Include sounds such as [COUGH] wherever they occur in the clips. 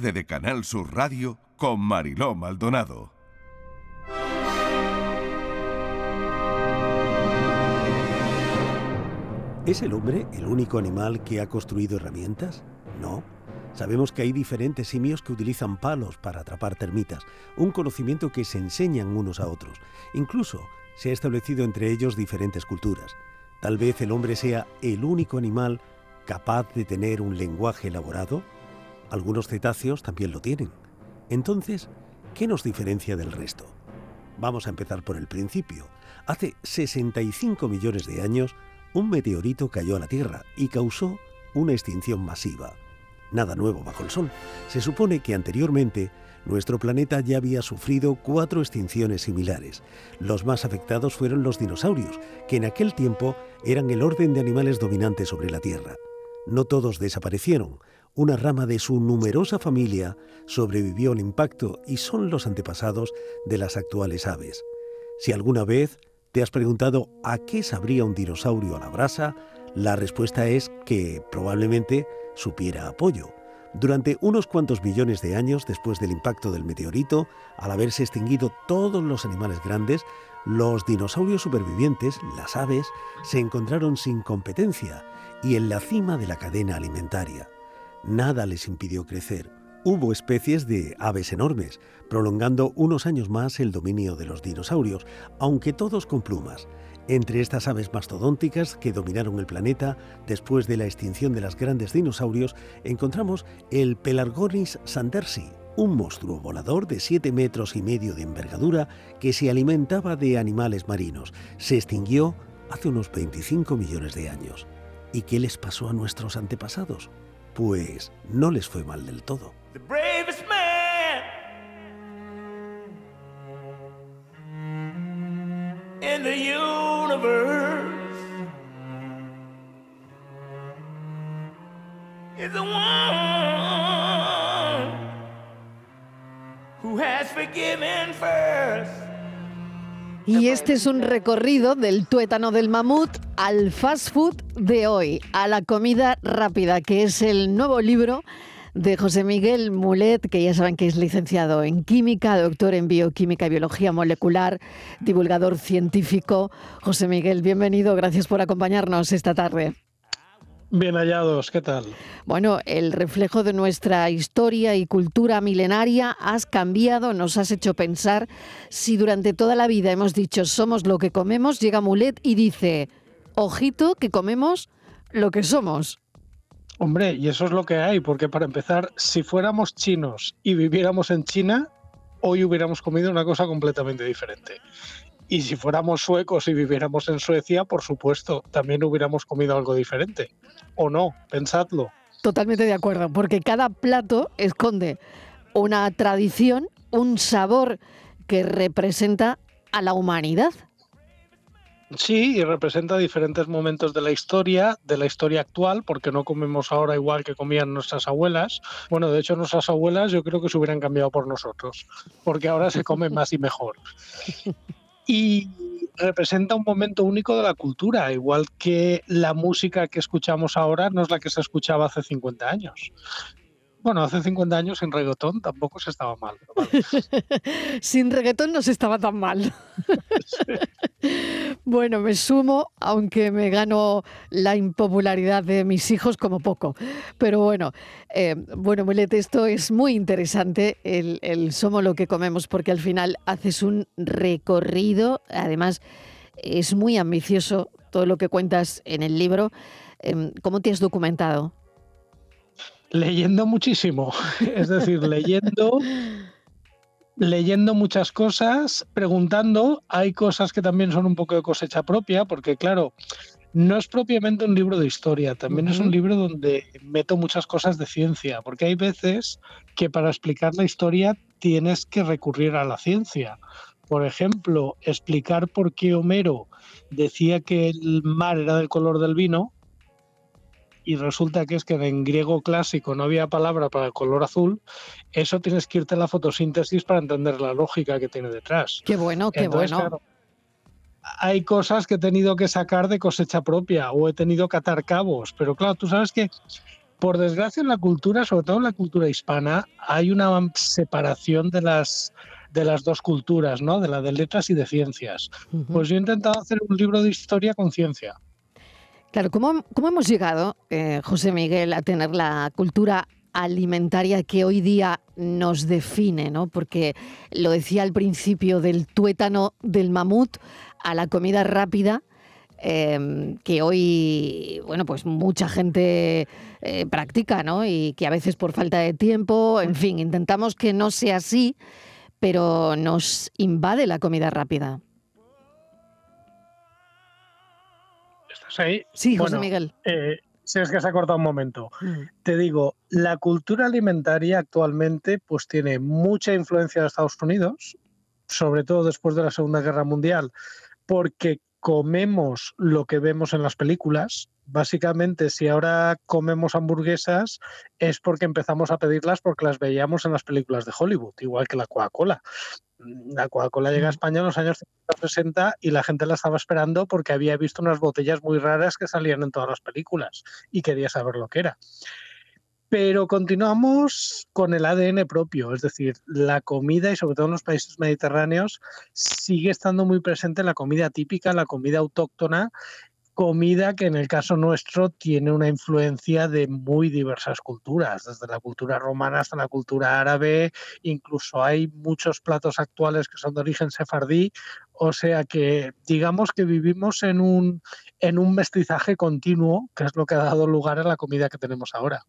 de Canal Sur Radio con Mariló Maldonado. ¿Es el hombre el único animal que ha construido herramientas? No. Sabemos que hay diferentes simios que utilizan palos para atrapar termitas, un conocimiento que se enseñan unos a otros. Incluso se ha establecido entre ellos diferentes culturas. Tal vez el hombre sea el único animal capaz de tener un lenguaje elaborado, algunos cetáceos también lo tienen. Entonces, ¿qué nos diferencia del resto? Vamos a empezar por el principio. Hace 65 millones de años, un meteorito cayó a la Tierra y causó una extinción masiva. Nada nuevo bajo el Sol. Se supone que anteriormente nuestro planeta ya había sufrido cuatro extinciones similares. Los más afectados fueron los dinosaurios, que en aquel tiempo eran el orden de animales dominantes sobre la Tierra. No todos desaparecieron, una rama de su numerosa familia sobrevivió al impacto y son los antepasados de las actuales aves. Si alguna vez te has preguntado a qué sabría un dinosaurio a la brasa, la respuesta es que probablemente supiera apoyo. Durante unos cuantos millones de años después del impacto del meteorito, al haberse extinguido todos los animales grandes, los dinosaurios supervivientes, las aves, se encontraron sin competencia y en la cima de la cadena alimentaria nada les impidió crecer. Hubo especies de aves enormes, prolongando unos años más el dominio de los dinosaurios, aunque todos con plumas. Entre estas aves mastodónticas que dominaron el planeta después de la extinción de los grandes dinosaurios, encontramos el Pelargonis sandersi, un monstruo volador de 7 metros y medio de envergadura que se alimentaba de animales marinos. Se extinguió hace unos 25 millones de años. ¿Y qué les pasó a nuestros antepasados? Pues no les fue mal del todo. Who has forgiven first. Y este es un recorrido del tuétano del mamut al fast food de hoy, a la comida rápida, que es el nuevo libro de José Miguel Mulet, que ya saben que es licenciado en química, doctor en bioquímica y biología molecular, divulgador científico. José Miguel, bienvenido, gracias por acompañarnos esta tarde. Bien hallados, ¿qué tal? Bueno, el reflejo de nuestra historia y cultura milenaria has cambiado, nos has hecho pensar si durante toda la vida hemos dicho somos lo que comemos, llega Mulet y dice, ojito que comemos lo que somos. Hombre, y eso es lo que hay, porque para empezar, si fuéramos chinos y viviéramos en China, hoy hubiéramos comido una cosa completamente diferente. Y si fuéramos suecos y viviéramos en Suecia, por supuesto, también hubiéramos comido algo diferente. ¿O no? Pensadlo. Totalmente de acuerdo, porque cada plato esconde una tradición, un sabor que representa a la humanidad. Sí, y representa diferentes momentos de la historia, de la historia actual, porque no comemos ahora igual que comían nuestras abuelas. Bueno, de hecho nuestras abuelas yo creo que se hubieran cambiado por nosotros, porque ahora se come [LAUGHS] más y mejor. Y representa un momento único de la cultura, igual que la música que escuchamos ahora no es la que se escuchaba hace 50 años. Bueno, hace 50 años sin reggaetón tampoco se estaba mal. [LAUGHS] sin reggaetón no se estaba tan mal. [LAUGHS] [LAUGHS] bueno, me sumo, aunque me gano la impopularidad de mis hijos como poco. Pero bueno, eh, bueno, Mulet, esto es muy interesante, el, el somos lo que comemos, porque al final haces un recorrido, además es muy ambicioso todo lo que cuentas en el libro. Em, ¿Cómo te has documentado? Leyendo muchísimo, [LAUGHS] es decir, leyendo, leyendo muchas cosas, preguntando, hay cosas que también son un poco de cosecha propia, porque claro, no es propiamente un libro de historia, también es un libro donde meto muchas cosas de ciencia, porque hay veces que para explicar la historia tienes que recurrir a la ciencia. Por ejemplo, explicar por qué Homero decía que el mar era del color del vino, y resulta que es que en griego clásico no había palabra para el color azul, eso tienes que irte a la fotosíntesis para entender la lógica que tiene detrás. Qué bueno, qué bueno. hay cosas que he tenido que sacar de cosecha propia o he tenido que atar cabos, pero claro, tú sabes que Por desgracia, en la cultura, sobre todo en la cultura hispana, hay una separación de las, de las dos culturas, ¿no? De la de letras y de ciencias. Pues yo he intentado hacer un libro de historia con ciencia. Claro, ¿cómo, hemos llegado, eh, José Miguel, a tener la cultura alimentaria que hoy día nos define, ¿no? Porque lo decía al principio del tuétano del mamut a la comida rápida, em, que hoy, bueno, pues mucha gente eh, practica, ¿no? Y que a veces por falta de tiempo, en fin, intentamos que no sea así, pero nos invade la comida rápida. Sí, José Miguel. Eh, si es que se ha cortado un momento. Mm. Te digo, la cultura alimentaria actualmente pues tiene mucha influencia de Estados Unidos, sobre todo después de la Segunda Guerra Mundial, porque comemos lo que vemos en las películas. Básicamente, si ahora comemos hamburguesas es porque empezamos a pedirlas porque las veíamos en las películas de Hollywood, igual que la Coca-Cola. La Coca-Cola llega a España en los años 60 y la gente la estaba esperando porque había visto unas botellas muy raras que salían en todas las películas y quería saber lo que era. Pero continuamos con el ADN propio, es decir, la comida y sobre todo en los países mediterráneos sigue estando muy presente en la comida típica, la comida autóctona comida que en el caso nuestro tiene una influencia de muy diversas culturas, desde la cultura romana hasta la cultura árabe, incluso hay muchos platos actuales que son de origen sefardí, o sea que digamos que vivimos en un, en un mestizaje continuo, que es lo que ha dado lugar a la comida que tenemos ahora.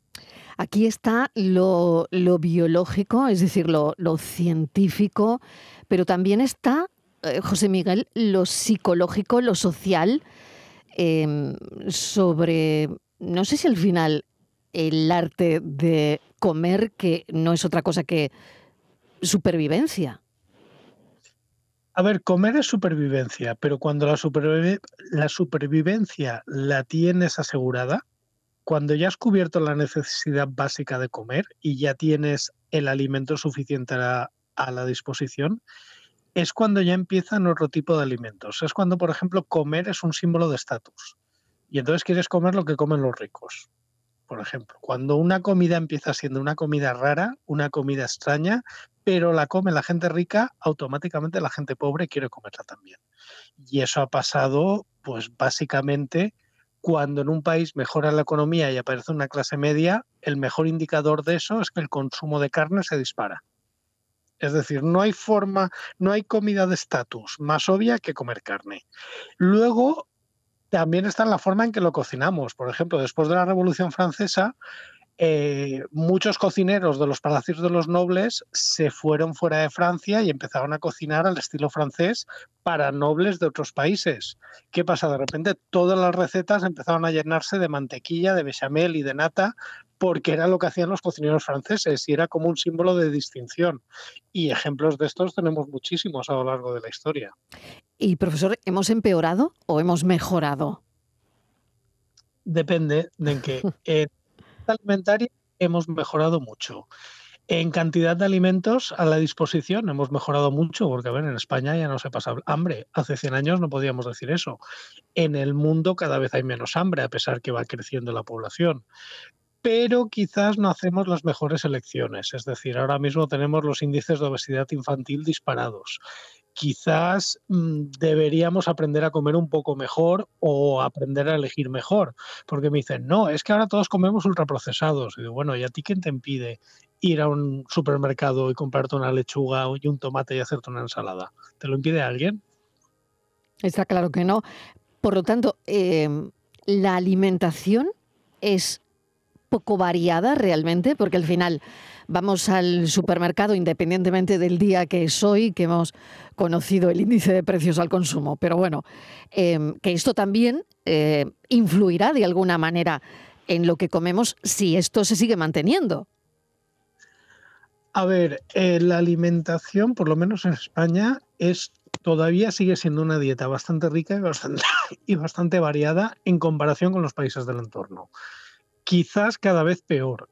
Aquí está lo, biológico, es decir, lo, lo científico, pero también está, eh, José Miguel, lo psicológico, lo social, Em, sobre, no sé si al final el arte de comer, que no es otra cosa que supervivencia. A ver, comer es supervivencia, pero cuando la, la supervivencia la tienes asegurada, cuando ya has cubierto la necesidad básica de comer y ya tienes el alimento suficiente a la disposición, es cuando ya empiezan otro tipo de alimentos. Es cuando, por ejemplo, comer es un símbolo de estatus. Y entonces quieres comer lo que comen los ricos. Por ejemplo, cuando una comida empieza siendo una comida rara, una comida extraña, pero la come la gente rica, automáticamente la gente pobre quiere comerla también. Y eso ha pasado, pues básicamente, cuando en un país mejora la economía y aparece una clase media, el mejor indicador de eso es que el consumo de carne se dispara. Es decir, no hay forma, no hay comida de estatus más obvia que comer carne. Luego, también está en la forma en que lo cocinamos. Por ejemplo, después de la Revolución Francesa, eh, muchos cocineros de los palacios de los nobles se fueron fuera de Francia y empezaron a cocinar al estilo francés para nobles de otros países. ¿Qué pasa? De repente todas las recetas empezaron a llenarse de mantequilla, de bechamel y de nata porque era lo que hacían los cocineros franceses y era como un símbolo de distinción. Y ejemplos de estos tenemos muchísimos a lo largo de la historia. Y profesor, ¿hemos empeorado o hemos mejorado? Depende de en qué. [LAUGHS] En alimentaria hemos mejorado mucho. En cantidad de alimentos a la disposición hemos mejorado mucho, porque a ver, en España ya no se pasa hambre. Hace 100 años no podíamos decir eso. En el mundo cada vez hay menos hambre, a pesar que va creciendo la población pero quizás no hacemos las mejores elecciones. Es decir, ahora mismo tenemos los índices de obesidad infantil disparados. Quizás mm, deberíamos aprender a comer un poco mejor o aprender a elegir mejor, porque me dicen, no, es que ahora todos comemos ultraprocesados. Y digo, bueno, ¿y a ti quién te impide ir a un supermercado y comprarte una lechuga y un tomate y hacerte una ensalada? ¿Te lo impide alguien? Está claro que no. Por lo tanto, em, la alimentación es poco variada realmente, porque al final vamos al supermercado independientemente del día que es hoy, que hemos conocido el índice de precios al consumo. Pero bueno, em, que esto también eh, influirá de alguna manera en lo que comemos si esto se sigue manteniendo. A ver, eh, la alimentación, por lo menos en España, es todavía sigue siendo una dieta bastante rica y bastante, [LAUGHS] y bastante variada en comparación con los países del entorno quizás cada vez peor,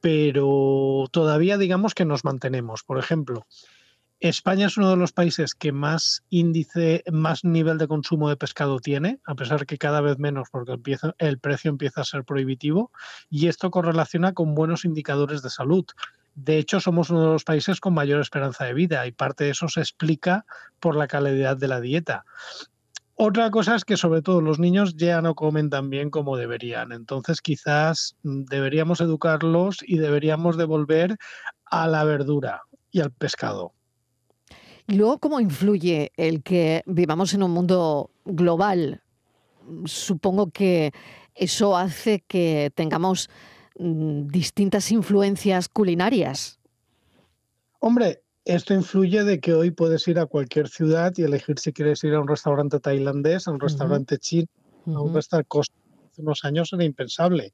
pero todavía digamos que nos mantenemos. Por ejemplo, España es uno de los países que más índice, más nivel de consumo de pescado tiene, a pesar que cada vez menos porque empieza, el precio empieza a ser prohibitivo y esto correlaciona con buenos indicadores de salud. De hecho, somos uno de los países con mayor esperanza de vida y parte de eso se explica por la calidad de la dieta. Otra cosa es que sobre todo los niños ya no comen tan bien como deberían. Entonces quizás mm, deberíamos educarlos y deberíamos devolver a la verdura y al pescado. Y luego, ¿cómo influye el que vivamos en un mundo global? Supongo que eso hace que tengamos mm, distintas influencias culinarias. Hombre, esto influye de que hoy puedes ir a cualquier ciudad y elegir si quieres ir a un restaurante tailandés, a un restaurante chino, a un restaurante hace unos años era impensable.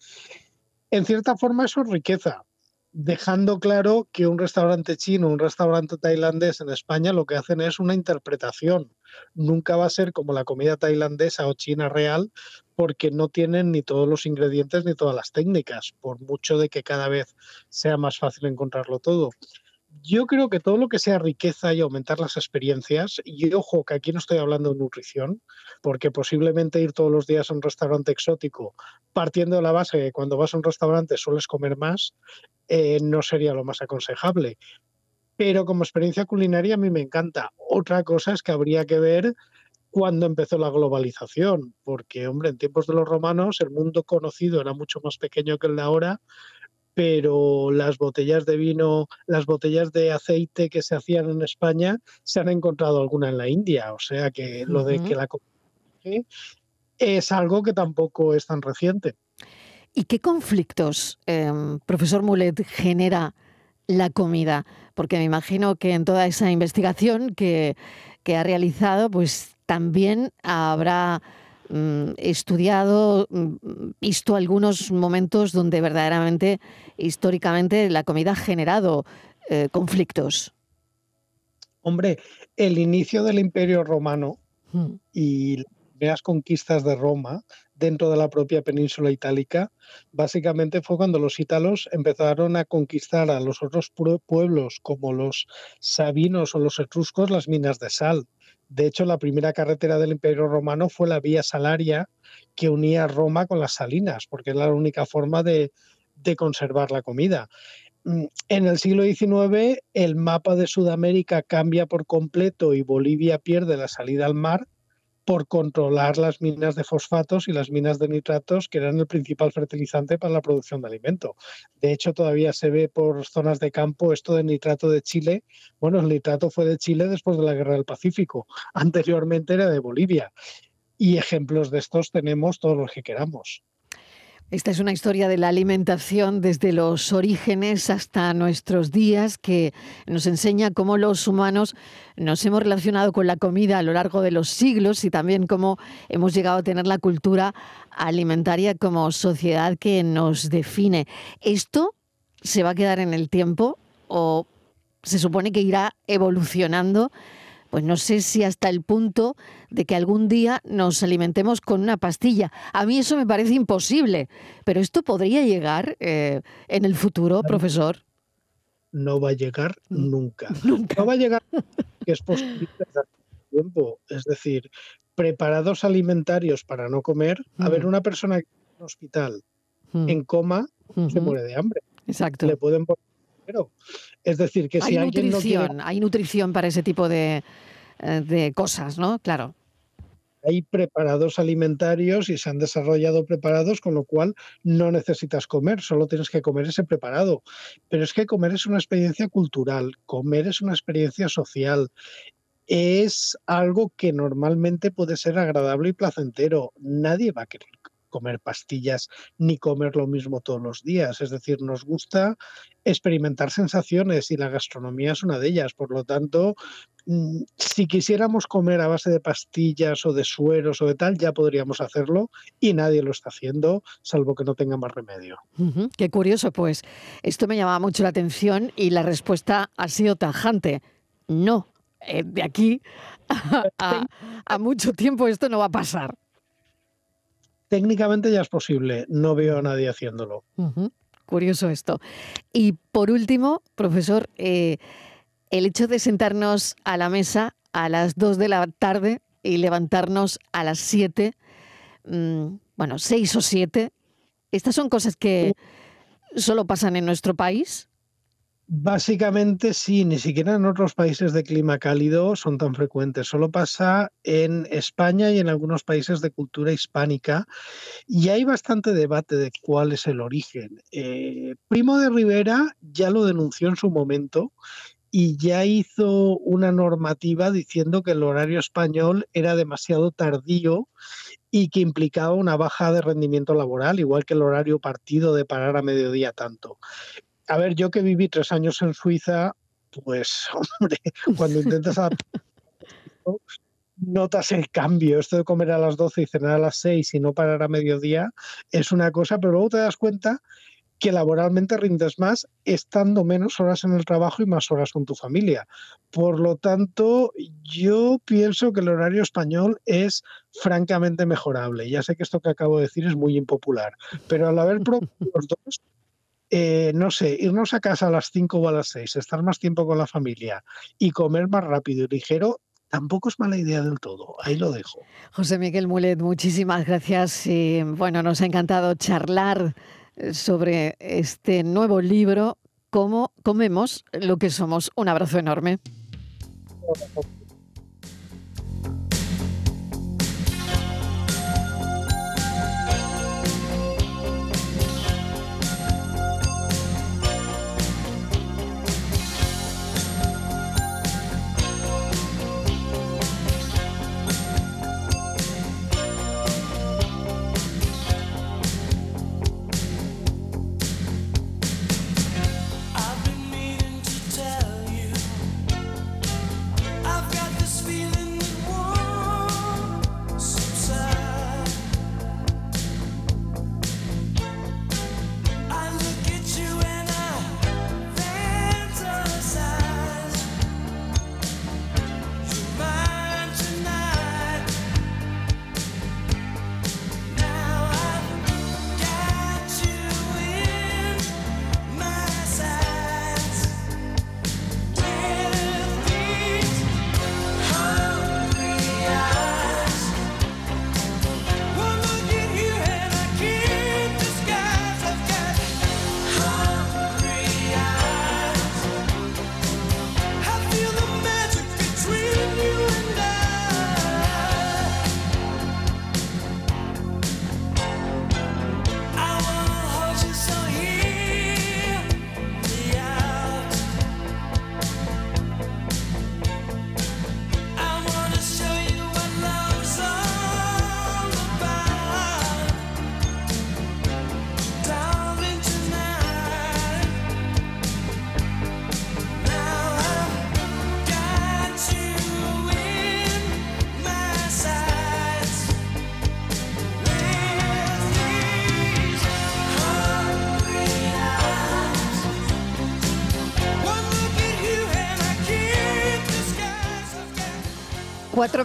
En cierta forma eso es riqueza, dejando claro que un restaurante chino, un restaurante tailandés en España lo que hacen es una interpretación. Nunca va a ser como la comida tailandesa o china real porque no tienen ni todos los ingredientes ni todas las técnicas, por mucho de que cada vez sea más fácil encontrarlo todo yo creo que todo lo que sea riqueza y aumentar las experiencias, y ojo que aquí no estoy hablando de nutrición, porque posiblemente ir todos los días a un restaurante exótico, partiendo de la base que cuando vas a un restaurante sueles comer más, eh, no sería lo más aconsejable. Pero como experiencia culinaria a mí me encanta. Otra cosa es que habría que ver cuándo empezó la globalización, porque, hombre, en tiempos de los romanos el mundo conocido era mucho más pequeño que el de ahora, pero las botellas de vino, las botellas de aceite que se hacían en España, se han encontrado alguna en la India. O sea que lo de que la es algo que tampoco es tan reciente. ¿Y qué conflictos, em, profesor Mulet, genera la comida? Porque me imagino que en toda esa investigación que, que ha realizado, pues también habrá Mm, estudiado, mm, visto algunos momentos donde verdaderamente, históricamente, la comida ha generado eh, conflictos. Hombre, el inicio del Imperio Romano hmm. y las primeras conquistas de Roma dentro de la propia península itálica, básicamente fue cuando los ítalos empezaron a conquistar a los otros pueblos como los sabinos o los etruscos las minas de sal. De hecho, la primera carretera del Imperio Romano fue la vía Salaria que unía Roma con las Salinas, porque era la única forma de, conservar la comida. Mm, en el siglo XIX, el mapa de Sudamérica cambia por completo y Bolivia pierde la salida al mar por controlar las minas de fosfatos y las minas de nitratos, que eran el principal fertilizante para la producción de alimento. De hecho, todavía se ve por zonas de campo esto de nitrato de Chile. Bueno, el nitrato fue de Chile después de la Guerra del Pacífico. [LAUGHS] Anteriormente era de Bolivia. Y ejemplos de estos tenemos todos los que queramos. Esta es una historia de la alimentación desde los orígenes hasta nuestros días que nos enseña cómo los humanos nos hemos relacionado con la comida a lo largo de los siglos y también cómo hemos llegado a tener la cultura alimentaria como sociedad que nos define. ¿Esto se va a quedar en el tiempo o se supone que irá evolucionando? Pues no sé si hasta el punto de que algún día nos alimentemos con una pastilla. A mí eso me parece imposible, pero esto podría llegar eh, en el futuro, profesor. No va a llegar mm. nunca. [LAUGHS] nunca. No va a llegar, que es posible tiempo. Es decir, preparados alimentarios para no comer. A ver, mm. una persona en un hospital mm. en coma se muere de hambre. Exacto. Le pueden poner es decir, que si hay nutrición, hay nutrición para ese tipo de, eh, de cosas, ¿no? Claro hay preparados alimentarios y se han desarrollado preparados, con lo cual no necesitas comer, solo tienes que comer ese preparado. Pero es que comer es una experiencia cultural, comer es una experiencia social, es algo que normalmente puede ser agradable y placentero. Nadie va a querer comer pastillas ni comer lo mismo todos los días. Es decir, nos gusta experimentar sensaciones y la gastronomía es una de ellas. Por lo tanto, mm, si quisiéramos comer a base de pastillas o de sueros o de tal, ya podríamos hacerlo y nadie lo está haciendo, salvo que no tenga más remedio. Qué curioso, pues esto me llamaba mucho la atención y la respuesta ha sido tajante. No, eh, de aquí a [LAUGHS] mucho tiempo esto no va a pasar técnicamente ya es posible, no veo a nadie haciéndolo. Curioso esto. Y por último, profesor, eh, el hecho de sentarnos a la mesa a las 2 de la tarde y levantarnos a las 7, mm, bueno, 6 o 7, estas son cosas que solo pasan en nuestro país. Básicamente sí, ni siquiera en otros países de clima cálido son tan frecuentes. Solo pasa en España y en algunos países de cultura hispánica. Y hay bastante debate de cuál es el origen. Eh, Primo de Rivera ya lo denunció en su momento y ya hizo una normativa diciendo que el horario español era demasiado tardío y que implicaba una baja de rendimiento laboral, igual que el horario partido de parar a mediodía tanto a ver, yo que viví tres años en Suiza, pues, [LAUGHS] hombre, cuando intentas [LAUGHS] notas el cambio. Esto de comer a las 12 y cenar a las 6 y no parar a mediodía es una cosa, pero luego te das cuenta que laboralmente rindes más estando menos horas en el trabajo y más horas con tu familia. Por lo tanto, yo pienso que el horario español es francamente mejorable. Ya sé que esto que acabo de decir es muy impopular, pero al haber [LAUGHS] los dos, eh, no sé, irnos a casa a las 5 o a las 6, estar más tiempo con la familia y comer más rápido y ligero, tampoco es mala idea del todo. Ahí lo dejo. José Miguel Mulet, muchísimas gracias. Y, bueno, nos ha encantado charlar eh, sobre este nuevo libro, Cómo comemos lo que somos. Un abrazo enorme. Cuatro